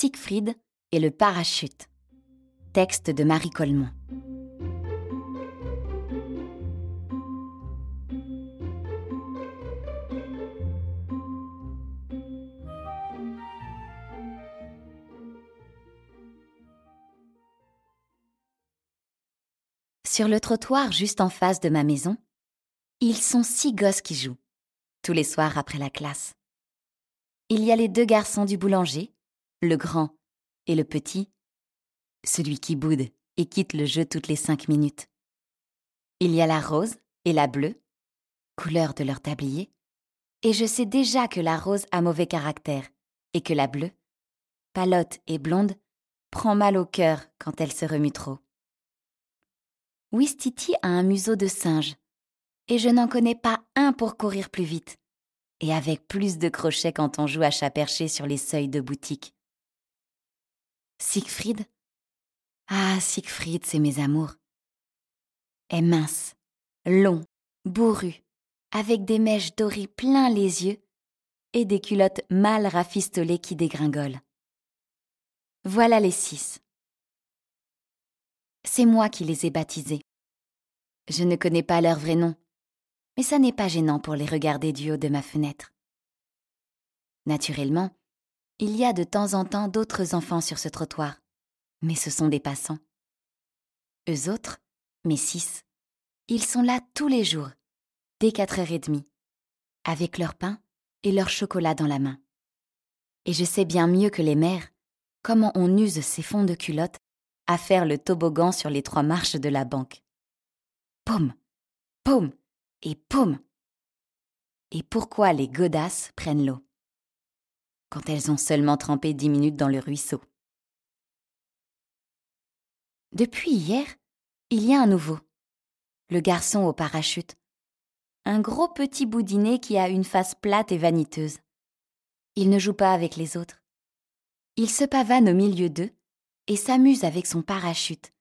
Siegfried et le parachute. Texte de Marie Colmont. Sur le trottoir juste en face de ma maison, ils sont six gosses qui jouent, tous les soirs après la classe. Il y a les deux garçons du boulanger, le grand et le petit, celui qui boude et quitte le jeu toutes les cinq minutes. Il y a la rose et la bleue, couleur de leur tablier, et je sais déjà que la rose a mauvais caractère et que la bleue, palote et blonde, prend mal au cœur quand elle se remue trop. Wistiti a un museau de singe, et je n'en connais pas un pour courir plus vite, et avec plus de crochets quand on joue à chat perché sur les seuils de boutique. Siegfried? Ah, Siegfried, c'est mes amours. Est mince, long, bourru, avec des mèches dorées plein les yeux et des culottes mal rafistolées qui dégringolent. Voilà les six. C'est moi qui les ai baptisés. Je ne connais pas leur vrai nom, mais ça n'est pas gênant pour les regarder du haut de ma fenêtre. Naturellement, il y a de temps en temps d'autres enfants sur ce trottoir, mais ce sont des passants. Eux autres, mes six, ils sont là tous les jours, dès quatre heures et demie, avec leur pain et leur chocolat dans la main. Et je sais bien mieux que les mères comment on use ces fonds de culottes à faire le toboggan sur les trois marches de la banque. Poum, poum et poum. Et pourquoi les godasses prennent l'eau? Quand elles ont seulement trempé dix minutes dans le ruisseau Depuis hier, il y a un nouveau. Le garçon au parachute. Un gros petit boudinet qui a une face plate et vaniteuse. Il ne joue pas avec les autres. Il se pavane au milieu d'eux et s'amuse avec son parachute,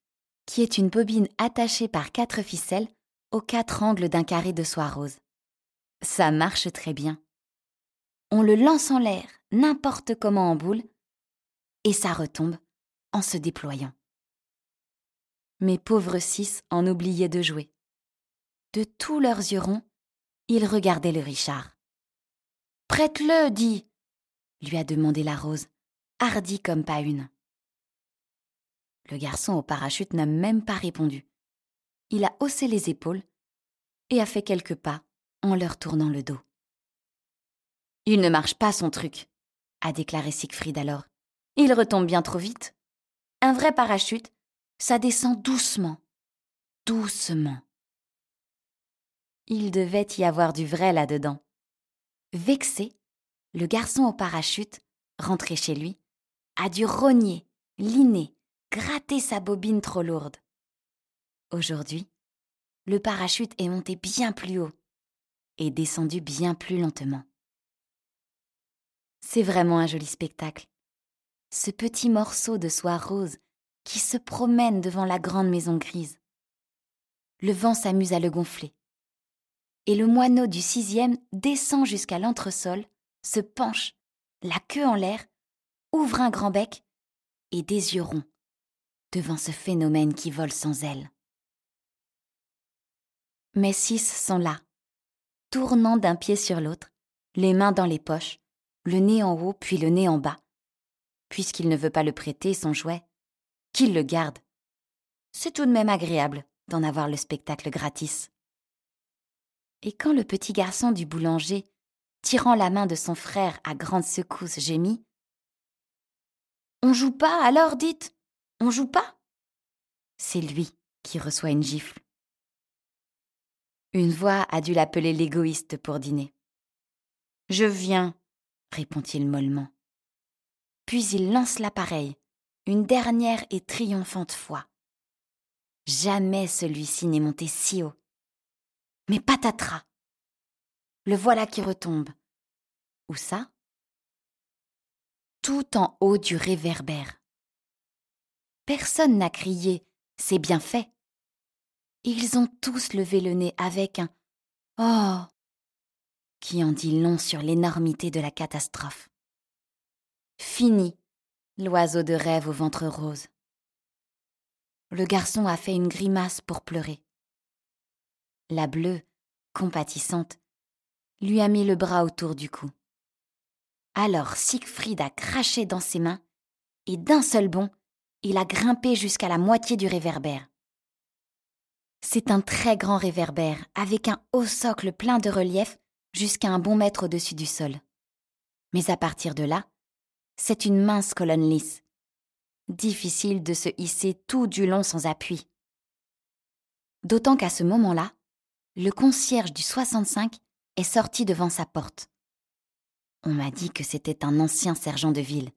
qui est une bobine attachée par quatre ficelles aux quatre angles d'un carré de soie rose. Ça marche très bien. On le lance en l'air, n'importe comment en boule, et ça retombe en se déployant. Mes pauvres six en oubliaient de jouer. De tous leurs yeux ronds, ils regardaient le Richard. Prête-le, dis lui a demandé la rose, hardie comme pas une. Le garçon au parachute n'a même pas répondu. Il a haussé les épaules et a fait quelques pas en leur tournant le dos. Il ne marche pas son truc, a déclaré Siegfried alors. Il retombe bien trop vite. Un vrai parachute, ça descend doucement, doucement. Il devait y avoir du vrai là-dedans. Vexé, le garçon au parachute, rentré chez lui, a dû rogner, liner, gratter sa bobine trop lourde. Aujourd'hui, le parachute est monté bien plus haut et descendu bien plus lentement. C'est vraiment un joli spectacle. Ce petit morceau de soie rose qui se promène devant la grande maison grise. Le vent s'amuse à le gonfler. Et le moineau du sixième descend jusqu'à l'entresol, se penche, la queue en l'air, ouvre un grand bec et des yeux ronds devant ce phénomène qui vole sans ailes. Mes six sont là, tournant d'un pied sur l'autre, les mains dans les poches, le nez en haut puis le nez en bas. Puisqu'il ne veut pas le prêter, son jouet, qu'il le garde. C'est tout de même agréable d'en avoir le spectacle gratis. Et quand le petit garçon du boulanger, tirant la main de son frère à grande secousse, gémit On joue pas, alors dites? On joue pas? C'est lui qui reçoit une gifle. Une voix a dû l'appeler l'égoïste pour dîner. Je viens, répond-il mollement. Puis il lance l'appareil, une dernière et triomphante fois. Jamais celui-ci n'est monté si haut. Mais patatras Le voilà qui retombe. Où ça? Tout en haut du réverbère. Personne n'a crié C'est bien fait. Ils ont tous levé le nez avec un Oh qui en dit long sur l'énormité de la catastrophe. Fini, l'oiseau de rêve au ventre rose. Le garçon a fait une grimace pour pleurer. La bleue, compatissante, lui a mis le bras autour du cou. Alors Siegfried a craché dans ses mains et d'un seul bond, il a grimpé jusqu'à la moitié du réverbère. C'est un très grand réverbère avec un haut socle plein de relief jusqu'à un bon mètre au-dessus du sol. Mais à partir de là, c'est une mince colonne lisse. Difficile de se hisser tout du long sans appui. D'autant qu'à ce moment-là, le concierge du 65 est sorti devant sa porte. On m'a dit que c'était un ancien sergent de ville.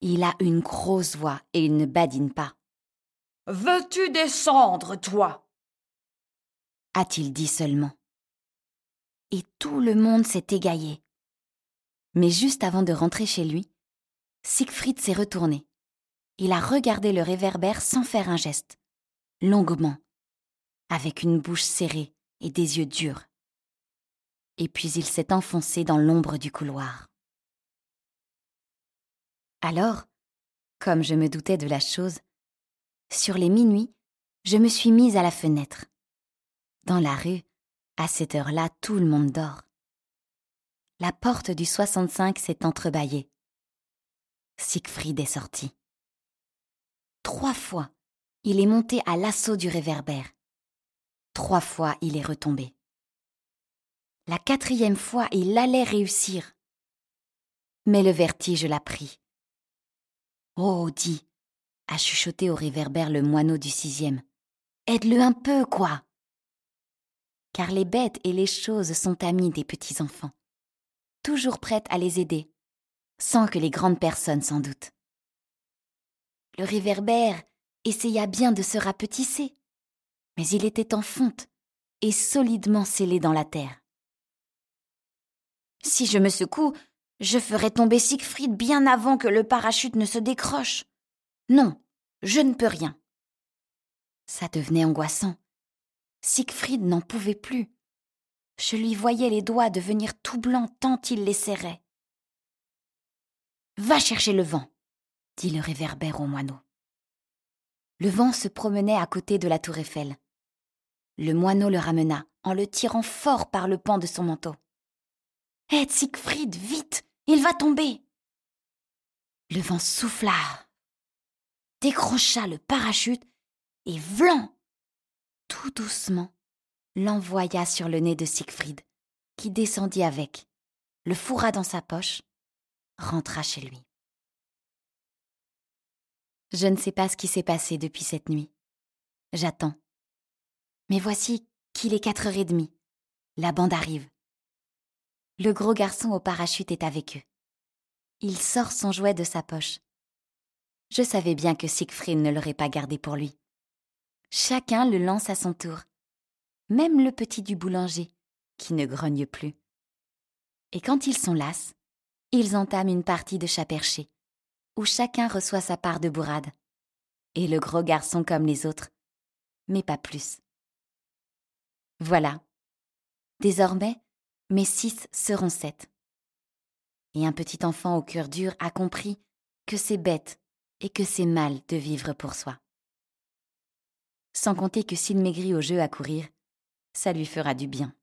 Il a une grosse voix et il ne badine pas. Veux-tu descendre, toi? A-t-il dit seulement. Et tout le monde s'est égaillé. Mais juste avant de rentrer chez lui, Siegfried s'est retourné. Il a regardé le réverbère sans faire un geste, longuement, avec une bouche serrée et des yeux durs et puis il s'est enfoncé dans l'ombre du couloir. Alors, comme je me doutais de la chose, sur les minuit, je me suis mise à la fenêtre. Dans la rue, à cette heure-là, tout le monde dort. La porte du 65 s'est entrebâillée. Siegfried est sorti. Trois fois, il est monté à l'assaut du réverbère. Trois fois, il est retombé. La quatrième fois, il allait réussir. Mais le vertige l'a pris. Oh, dis, a chuchoté au réverbère le moineau du sixième. Aide-le un peu, quoi. Car les bêtes et les choses sont amies des petits enfants, toujours prêtes à les aider, sans que les grandes personnes s'en doutent. Le réverbère essaya bien de se rapetisser, mais il était en fonte et solidement scellé dans la terre. Si je me secoue, je ferai tomber Siegfried bien avant que le parachute ne se décroche. Non, je ne peux rien. Ça devenait angoissant. Siegfried n'en pouvait plus. Je lui voyais les doigts devenir tout blancs tant il les serrait. Va chercher le vent, dit le réverbère au moineau. Le vent se promenait à côté de la tour Eiffel. Le moineau le ramena en le tirant fort par le pan de son manteau. Aide Siegfried, vite, il va tomber. Le vent souffla, décrocha le parachute et vlan, tout doucement, l'envoya sur le nez de Siegfried, qui descendit avec, le fourra dans sa poche, rentra chez lui. Je ne sais pas ce qui s'est passé depuis cette nuit. J'attends. Mais voici qu'il est quatre heures et demie. La bande arrive. Le gros garçon au parachute est avec eux. Il sort son jouet de sa poche. Je savais bien que Siegfried ne l'aurait pas gardé pour lui. Chacun le lance à son tour, même le petit du boulanger, qui ne grogne plus. Et quand ils sont las, ils entament une partie de chat perché, où chacun reçoit sa part de bourrade. Et le gros garçon comme les autres, mais pas plus. Voilà. Désormais, mais six seront sept. Et un petit enfant au cœur dur a compris que c'est bête et que c'est mal de vivre pour soi. Sans compter que s'il maigrit au jeu à courir, ça lui fera du bien.